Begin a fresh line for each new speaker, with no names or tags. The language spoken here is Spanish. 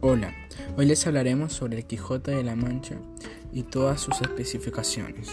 Hola, hoy les hablaremos sobre el Quijote de la Mancha y todas sus especificaciones.